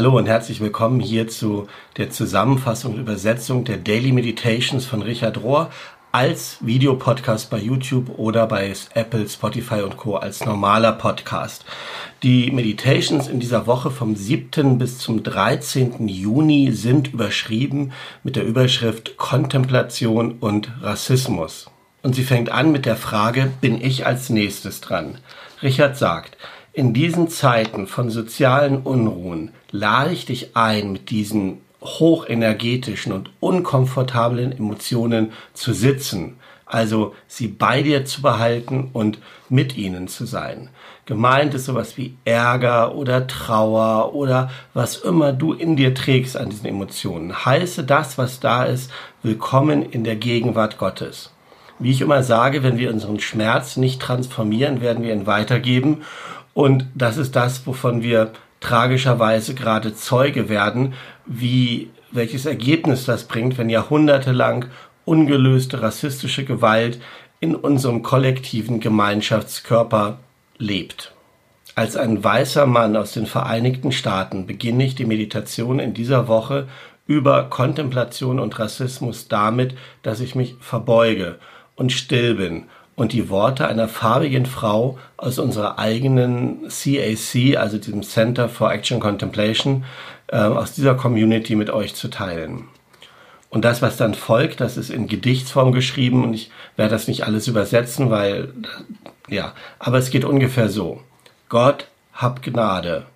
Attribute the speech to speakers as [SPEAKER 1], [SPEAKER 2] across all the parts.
[SPEAKER 1] Hallo und herzlich willkommen hier zu der Zusammenfassung und Übersetzung der Daily Meditations von Richard Rohr als Videopodcast bei YouTube oder bei Apple, Spotify und Co. als normaler Podcast. Die Meditations in dieser Woche vom 7. bis zum 13. Juni sind überschrieben mit der Überschrift Kontemplation und Rassismus. Und sie fängt an mit der Frage, bin ich als nächstes dran? Richard sagt, in diesen Zeiten von sozialen Unruhen lade ich dich ein, mit diesen hochenergetischen und unkomfortablen Emotionen zu sitzen, also sie bei dir zu behalten und mit ihnen zu sein. Gemeint ist sowas wie Ärger oder Trauer oder was immer du in dir trägst an diesen Emotionen. Heiße das, was da ist, willkommen in der Gegenwart Gottes. Wie ich immer sage, wenn wir unseren Schmerz nicht transformieren, werden wir ihn weitergeben und das ist das, wovon wir tragischerweise gerade Zeuge werden, wie welches Ergebnis das bringt, wenn jahrhundertelang ungelöste rassistische Gewalt in unserem kollektiven Gemeinschaftskörper lebt. Als ein weißer Mann aus den Vereinigten Staaten beginne ich die Meditation in dieser Woche über Kontemplation und Rassismus damit, dass ich mich verbeuge und still bin und die Worte einer farbigen Frau aus unserer eigenen CAC, also diesem Center for Action Contemplation, äh, aus dieser Community mit euch zu teilen. Und das, was dann folgt, das ist in Gedichtsform geschrieben und ich werde das nicht alles übersetzen, weil, ja, aber es geht ungefähr so. Gott, hab Gnade.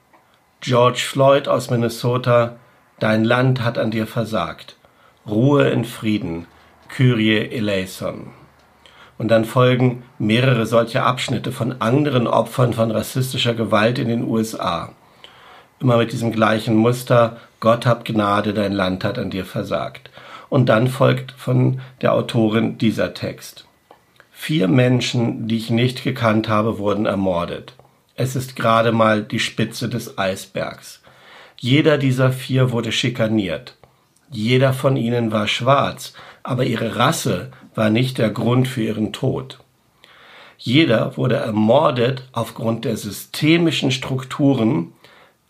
[SPEAKER 1] George Floyd aus Minnesota, dein Land hat an dir versagt. Ruhe in Frieden. Kyrie eleison. Und dann folgen mehrere solche Abschnitte von anderen Opfern von rassistischer Gewalt in den USA. Immer mit diesem gleichen Muster, Gott hab Gnade, dein Land hat an dir versagt. Und dann folgt von der Autorin dieser Text. Vier Menschen, die ich nicht gekannt habe, wurden ermordet. Es ist gerade mal die Spitze des Eisbergs. Jeder dieser vier wurde schikaniert. Jeder von ihnen war schwarz, aber ihre Rasse war nicht der Grund für ihren Tod. Jeder wurde ermordet aufgrund der systemischen Strukturen,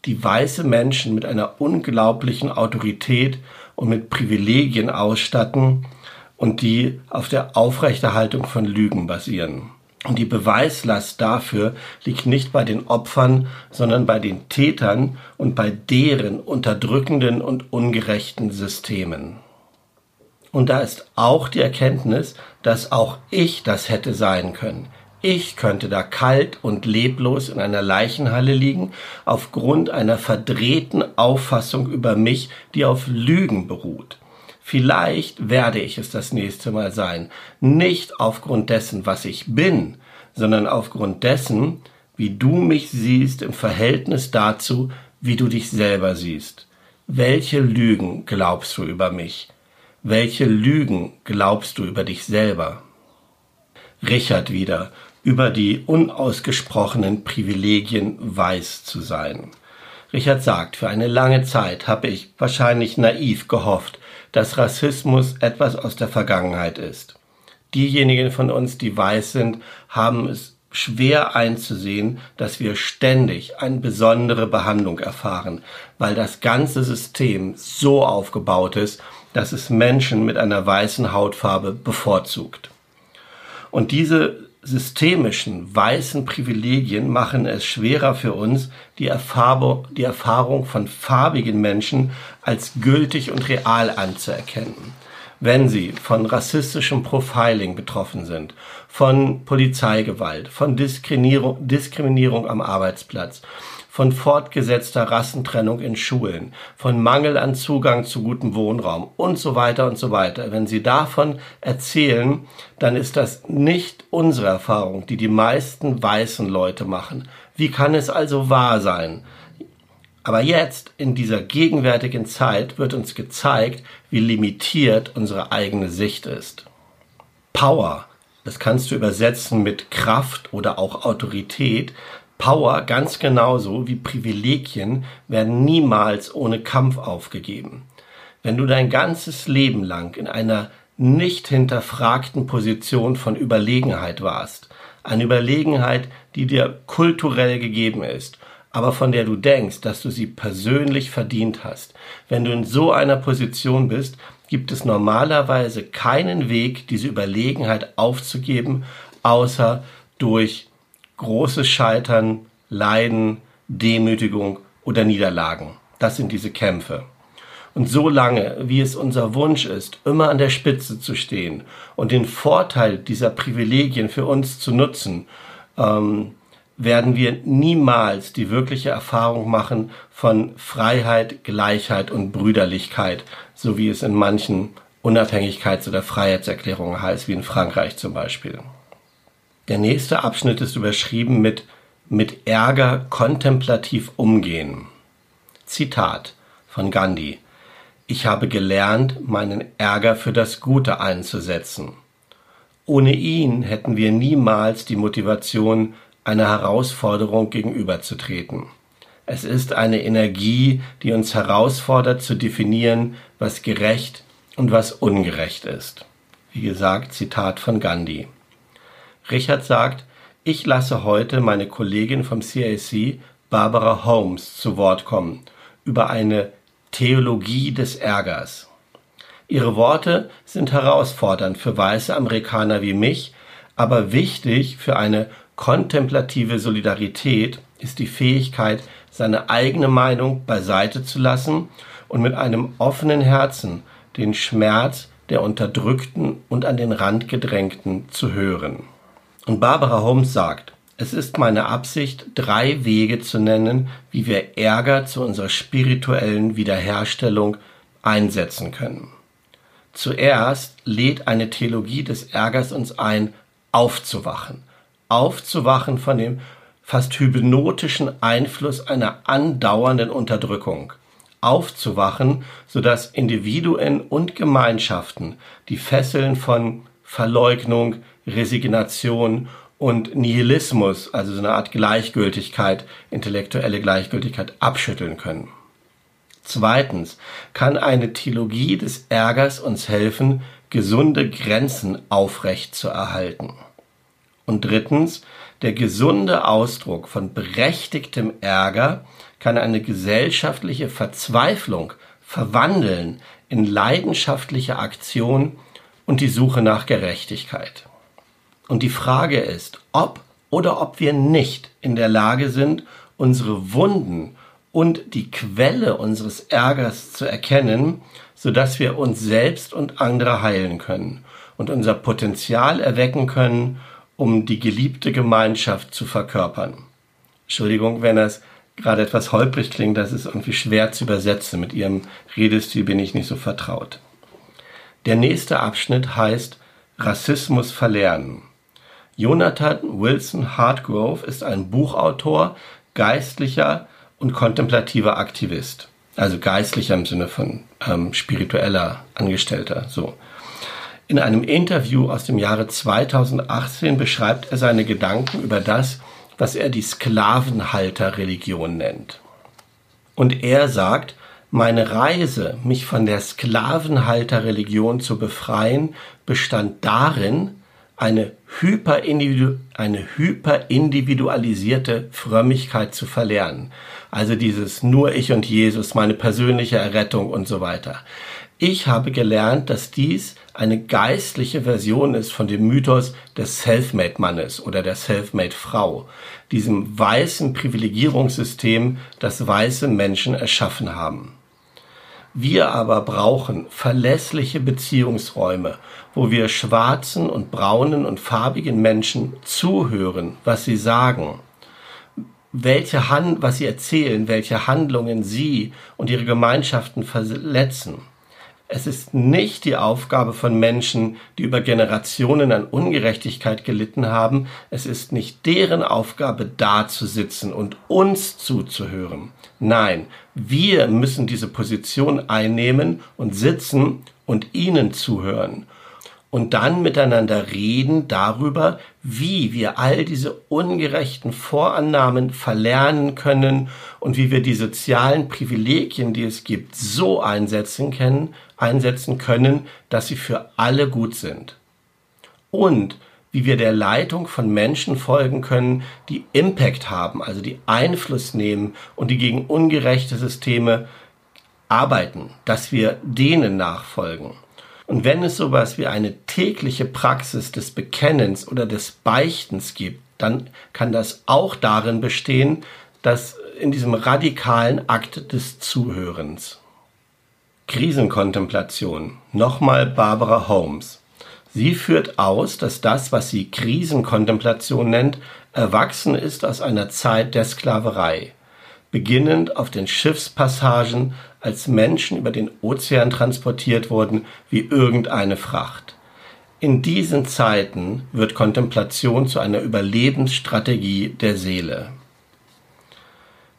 [SPEAKER 1] die weiße Menschen mit einer unglaublichen Autorität und mit Privilegien ausstatten und die auf der Aufrechterhaltung von Lügen basieren. Und die Beweislast dafür liegt nicht bei den Opfern, sondern bei den Tätern und bei deren unterdrückenden und ungerechten Systemen. Und da ist auch die Erkenntnis, dass auch ich das hätte sein können. Ich könnte da kalt und leblos in einer Leichenhalle liegen, aufgrund einer verdrehten Auffassung über mich, die auf Lügen beruht. Vielleicht werde ich es das nächste Mal sein, nicht aufgrund dessen, was ich bin, sondern aufgrund dessen, wie du mich siehst im Verhältnis dazu, wie du dich selber siehst. Welche Lügen glaubst du über mich? Welche Lügen glaubst du über dich selber? Richard wieder über die unausgesprochenen Privilegien weiß zu sein. Richard sagt, für eine lange Zeit habe ich wahrscheinlich naiv gehofft, dass Rassismus etwas aus der Vergangenheit ist. Diejenigen von uns, die weiß sind, haben es schwer einzusehen, dass wir ständig eine besondere Behandlung erfahren, weil das ganze System so aufgebaut ist, dass es Menschen mit einer weißen Hautfarbe bevorzugt. Und diese systemischen weißen Privilegien machen es schwerer für uns, die Erfahrung, die Erfahrung von farbigen Menschen als gültig und real anzuerkennen. Wenn sie von rassistischem Profiling betroffen sind, von Polizeigewalt, von Diskriminierung, Diskriminierung am Arbeitsplatz, von fortgesetzter Rassentrennung in Schulen, von Mangel an Zugang zu gutem Wohnraum und so weiter und so weiter. Wenn Sie davon erzählen, dann ist das nicht unsere Erfahrung, die die meisten weißen Leute machen. Wie kann es also wahr sein? Aber jetzt, in dieser gegenwärtigen Zeit, wird uns gezeigt, wie limitiert unsere eigene Sicht ist. Power, das kannst du übersetzen mit Kraft oder auch Autorität, Power ganz genauso wie Privilegien werden niemals ohne Kampf aufgegeben. Wenn du dein ganzes Leben lang in einer nicht hinterfragten Position von Überlegenheit warst, eine Überlegenheit, die dir kulturell gegeben ist, aber von der du denkst, dass du sie persönlich verdient hast. Wenn du in so einer Position bist, gibt es normalerweise keinen Weg, diese Überlegenheit aufzugeben, außer durch großes Scheitern, Leiden, Demütigung oder Niederlagen. Das sind diese Kämpfe. Und so lange, wie es unser Wunsch ist, immer an der Spitze zu stehen und den Vorteil dieser Privilegien für uns zu nutzen, ähm, werden wir niemals die wirkliche Erfahrung machen von Freiheit, Gleichheit und Brüderlichkeit, so wie es in manchen Unabhängigkeits- oder Freiheitserklärungen heißt, wie in Frankreich zum Beispiel. Der nächste Abschnitt ist überschrieben mit mit Ärger kontemplativ umgehen. Zitat von Gandhi. Ich habe gelernt, meinen Ärger für das Gute einzusetzen. Ohne ihn hätten wir niemals die Motivation, einer Herausforderung gegenüberzutreten. Es ist eine Energie, die uns herausfordert zu definieren, was gerecht und was ungerecht ist. Wie gesagt, Zitat von Gandhi. Richard sagt, ich lasse heute meine Kollegin vom CAC, Barbara Holmes, zu Wort kommen über eine Theologie des Ärgers. Ihre Worte sind herausfordernd für weiße Amerikaner wie mich, aber wichtig für eine Kontemplative Solidarität ist die Fähigkeit, seine eigene Meinung beiseite zu lassen und mit einem offenen Herzen den Schmerz der Unterdrückten und an den Rand gedrängten zu hören. Und Barbara Holmes sagt, es ist meine Absicht, drei Wege zu nennen, wie wir Ärger zu unserer spirituellen Wiederherstellung einsetzen können. Zuerst lädt eine Theologie des Ärgers uns ein, aufzuwachen – aufzuwachen von dem fast hypnotischen Einfluss einer andauernden Unterdrückung. Aufzuwachen, sodass Individuen und Gemeinschaften die Fesseln von Verleugnung, Resignation und Nihilismus, also so eine Art Gleichgültigkeit, intellektuelle Gleichgültigkeit, abschütteln können. Zweitens kann eine Theologie des Ärgers uns helfen, gesunde Grenzen aufrecht zu erhalten. Und drittens, der gesunde Ausdruck von berechtigtem Ärger kann eine gesellschaftliche Verzweiflung verwandeln in leidenschaftliche Aktion und die Suche nach Gerechtigkeit. Und die Frage ist, ob oder ob wir nicht in der Lage sind, unsere Wunden und die Quelle unseres Ärgers zu erkennen, so dass wir uns selbst und andere heilen können und unser Potenzial erwecken können um die geliebte Gemeinschaft zu verkörpern. Entschuldigung, wenn das gerade etwas holprig klingt, das ist irgendwie schwer zu übersetzen. Mit Ihrem Redestil bin ich nicht so vertraut. Der nächste Abschnitt heißt Rassismus verlernen. Jonathan Wilson Hartgrove ist ein Buchautor, geistlicher und kontemplativer Aktivist. Also geistlicher im Sinne von ähm, spiritueller Angestellter. So. In einem Interview aus dem Jahre 2018 beschreibt er seine Gedanken über das, was er die Sklavenhalterreligion nennt. Und er sagt, meine Reise, mich von der Sklavenhalterreligion zu befreien, bestand darin, eine, hyperindividu eine hyperindividualisierte Frömmigkeit zu verlernen. Also dieses nur ich und Jesus, meine persönliche Errettung und so weiter. Ich habe gelernt, dass dies eine geistliche Version ist von dem Mythos des Selfmade-Mannes oder der Selfmade-Frau, diesem weißen Privilegierungssystem, das weiße Menschen erschaffen haben. Wir aber brauchen verlässliche Beziehungsräume, wo wir schwarzen und braunen und farbigen Menschen zuhören, was sie sagen, welche Hand, was sie erzählen, welche Handlungen sie und ihre Gemeinschaften verletzen. Es ist nicht die Aufgabe von Menschen, die über Generationen an Ungerechtigkeit gelitten haben. Es ist nicht deren Aufgabe, da zu sitzen und uns zuzuhören. Nein, wir müssen diese Position einnehmen und sitzen und ihnen zuhören und dann miteinander reden darüber, wie wir all diese ungerechten Vorannahmen verlernen können und wie wir die sozialen Privilegien, die es gibt, so einsetzen können, einsetzen können, dass sie für alle gut sind. Und wie wir der Leitung von Menschen folgen können, die Impact haben, also die Einfluss nehmen und die gegen ungerechte Systeme arbeiten, dass wir denen nachfolgen. Und wenn es sowas wie eine tägliche Praxis des Bekennens oder des Beichtens gibt, dann kann das auch darin bestehen, dass in diesem radikalen Akt des Zuhörens. Krisenkontemplation. Nochmal Barbara Holmes. Sie führt aus, dass das, was sie Krisenkontemplation nennt, erwachsen ist aus einer Zeit der Sklaverei, beginnend auf den Schiffspassagen, als Menschen über den Ozean transportiert wurden wie irgendeine Fracht. In diesen Zeiten wird Kontemplation zu einer Überlebensstrategie der Seele.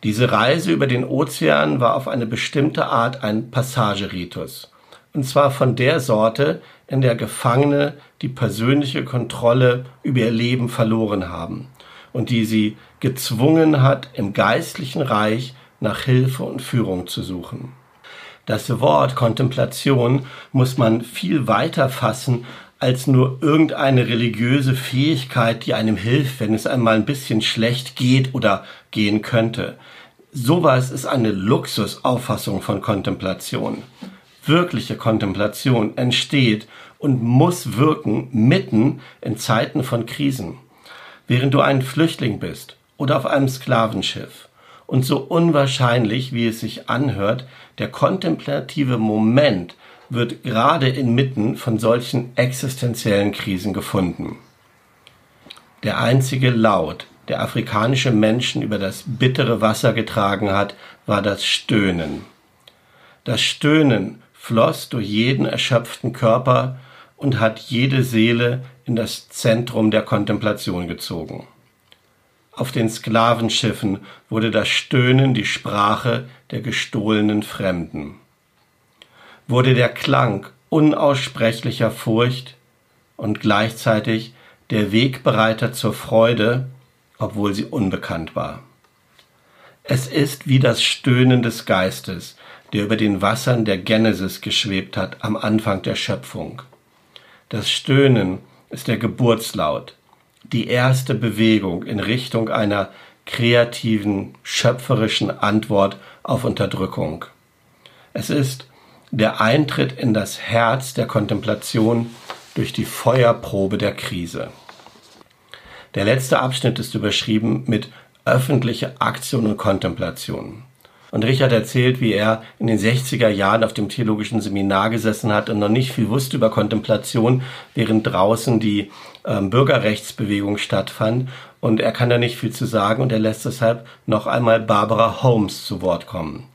[SPEAKER 1] Diese Reise über den Ozean war auf eine bestimmte Art ein Passageritus, und zwar von der Sorte, in der Gefangene die persönliche Kontrolle über ihr Leben verloren haben und die sie gezwungen hat, im geistlichen Reich nach Hilfe und Führung zu suchen. Das Wort Kontemplation muss man viel weiter fassen als nur irgendeine religiöse Fähigkeit, die einem hilft, wenn es einmal ein bisschen schlecht geht oder gehen könnte. Sowas ist eine Luxusauffassung von Kontemplation wirkliche Kontemplation entsteht und muss wirken mitten in Zeiten von Krisen. Während du ein Flüchtling bist oder auf einem Sklavenschiff und so unwahrscheinlich, wie es sich anhört, der kontemplative Moment wird gerade inmitten von solchen existenziellen Krisen gefunden. Der einzige Laut, der afrikanische Menschen über das bittere Wasser getragen hat, war das Stöhnen. Das Stöhnen floss durch jeden erschöpften Körper und hat jede Seele in das Zentrum der Kontemplation gezogen. Auf den Sklavenschiffen wurde das Stöhnen die Sprache der gestohlenen Fremden. Wurde der Klang unaussprechlicher Furcht und gleichzeitig der Wegbereiter zur Freude, obwohl sie unbekannt war. Es ist wie das Stöhnen des Geistes, der über den Wassern der Genesis geschwebt hat am Anfang der Schöpfung. Das Stöhnen ist der Geburtslaut, die erste Bewegung in Richtung einer kreativen, schöpferischen Antwort auf Unterdrückung. Es ist der Eintritt in das Herz der Kontemplation durch die Feuerprobe der Krise. Der letzte Abschnitt ist überschrieben mit öffentliche Aktion und Kontemplation. Und Richard erzählt, wie er in den 60er Jahren auf dem theologischen Seminar gesessen hat und noch nicht viel wusste über Kontemplation, während draußen die ähm, Bürgerrechtsbewegung stattfand. Und er kann da nicht viel zu sagen und er lässt deshalb noch einmal Barbara Holmes zu Wort kommen.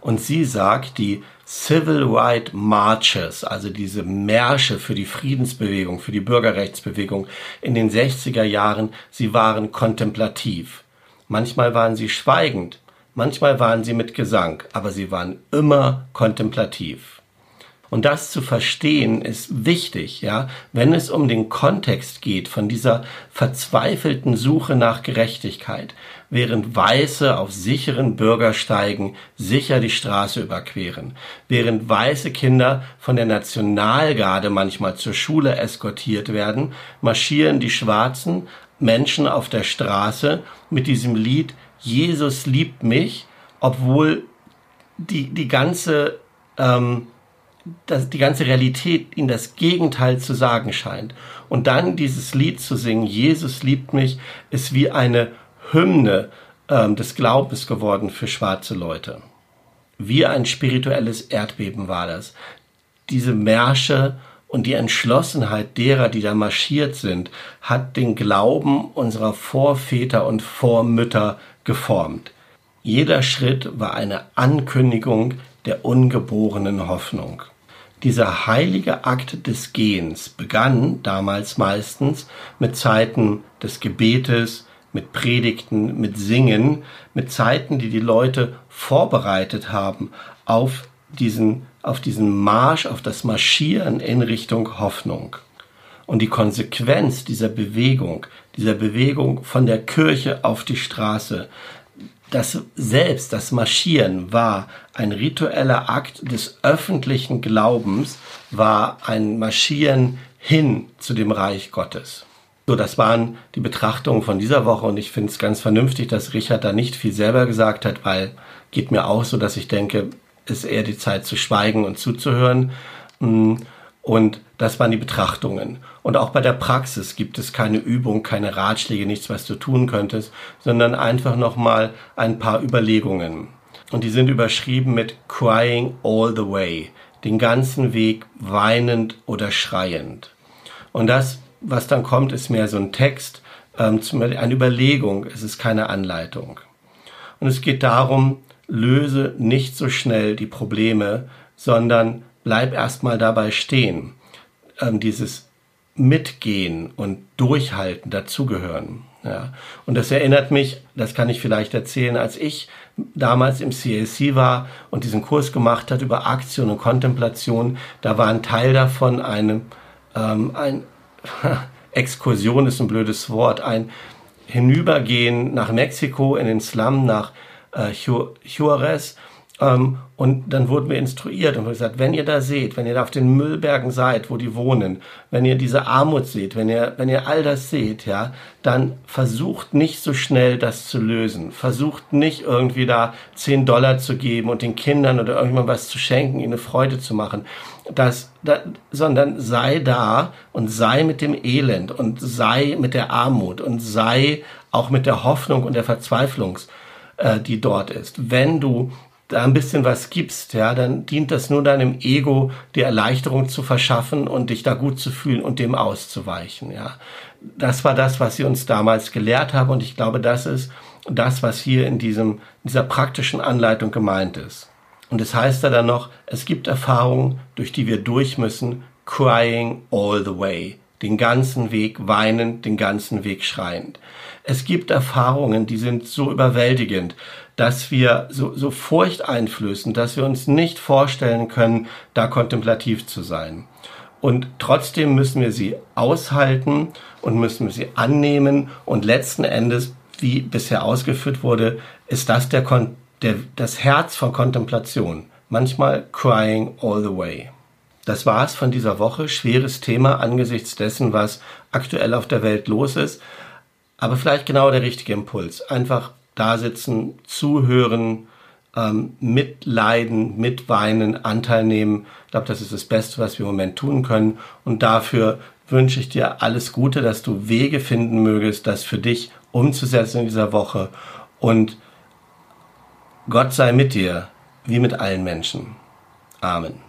[SPEAKER 1] Und sie sagt, die Civil Right Marches, also diese Märsche für die Friedensbewegung, für die Bürgerrechtsbewegung in den 60er Jahren, sie waren kontemplativ. Manchmal waren sie schweigend, Manchmal waren sie mit Gesang, aber sie waren immer kontemplativ. Und das zu verstehen ist wichtig, ja, wenn es um den Kontext geht von dieser verzweifelten Suche nach Gerechtigkeit, während Weiße auf sicheren Bürgersteigen sicher die Straße überqueren, während weiße Kinder von der Nationalgarde manchmal zur Schule eskortiert werden, marschieren die schwarzen Menschen auf der Straße mit diesem Lied Jesus liebt mich, obwohl die, die ganze, ähm, das, die ganze Realität ihnen das Gegenteil zu sagen scheint. Und dann dieses Lied zu singen, Jesus liebt mich, ist wie eine Hymne ähm, des Glaubens geworden für schwarze Leute. Wie ein spirituelles Erdbeben war das. Diese Märsche und die Entschlossenheit derer, die da marschiert sind, hat den Glauben unserer Vorväter und Vormütter geformt. Jeder Schritt war eine Ankündigung der ungeborenen Hoffnung. Dieser heilige Akt des Gehens begann damals meistens mit Zeiten des Gebetes, mit Predigten, mit Singen, mit Zeiten, die die Leute vorbereitet haben auf diesen, auf diesen Marsch, auf das Marschieren in Richtung Hoffnung. Und die Konsequenz dieser Bewegung, dieser Bewegung von der Kirche auf die Straße, das selbst, das Marschieren war ein ritueller Akt des öffentlichen Glaubens, war ein Marschieren hin zu dem Reich Gottes. So, das waren die Betrachtungen von dieser Woche und ich finde es ganz vernünftig, dass Richard da nicht viel selber gesagt hat, weil geht mir auch so, dass ich denke, ist eher die Zeit zu schweigen und zuzuhören. Mm, und das waren die Betrachtungen. Und auch bei der Praxis gibt es keine Übung, keine Ratschläge, nichts, was du tun könntest, sondern einfach nochmal ein paar Überlegungen. Und die sind überschrieben mit Crying all the way. Den ganzen Weg weinend oder schreiend. Und das was dann kommt, ist mehr so ein Text, ähm, eine Überlegung, es ist keine Anleitung. Und es geht darum, löse nicht so schnell die Probleme, sondern bleib erstmal dabei stehen. Ähm, dieses Mitgehen und Durchhalten dazugehören. Ja. Und das erinnert mich, das kann ich vielleicht erzählen, als ich damals im CAC war und diesen Kurs gemacht hat über Aktion und Kontemplation, da war ein Teil davon eine, ähm, ein, Exkursion ist ein blödes Wort, ein Hinübergehen nach Mexiko in den Slum, nach äh, Juarez. Ähm, und dann wurden wir instruiert und wir gesagt, wenn ihr da seht, wenn ihr da auf den Müllbergen seid, wo die wohnen, wenn ihr diese Armut seht, wenn ihr, wenn ihr all das seht, ja, dann versucht nicht so schnell das zu lösen. Versucht nicht irgendwie da 10 Dollar zu geben und den Kindern oder irgendwann was zu schenken, ihnen eine Freude zu machen. Das, das, sondern sei da und sei mit dem Elend und sei mit der Armut und sei auch mit der Hoffnung und der Verzweiflung, äh, die dort ist. Wenn du da ein bisschen was gibst, ja, dann dient das nur deinem Ego, die Erleichterung zu verschaffen und dich da gut zu fühlen und dem auszuweichen, ja. Das war das, was sie uns damals gelehrt haben und ich glaube, das ist das, was hier in diesem, dieser praktischen Anleitung gemeint ist. Und es heißt da dann noch, es gibt Erfahrungen, durch die wir durch müssen, crying all the way. Den ganzen Weg weinend, den ganzen Weg schreiend. Es gibt Erfahrungen, die sind so überwältigend, dass wir so, so Furcht einflößen, dass wir uns nicht vorstellen können, da kontemplativ zu sein. Und trotzdem müssen wir sie aushalten und müssen wir sie annehmen. Und letzten Endes, wie bisher ausgeführt wurde, ist das der, Kon der, das Herz von Kontemplation. Manchmal crying all the way. Das war's von dieser Woche. Schweres Thema angesichts dessen, was aktuell auf der Welt los ist. Aber vielleicht genau der richtige Impuls. Einfach da sitzen, zuhören, ähm, mitleiden, mitweinen, Anteil nehmen. Ich glaube, das ist das Beste, was wir im Moment tun können. Und dafür wünsche ich dir alles Gute, dass du Wege finden mögest, das für dich umzusetzen in dieser Woche. Und Gott sei mit dir, wie mit allen Menschen. Amen.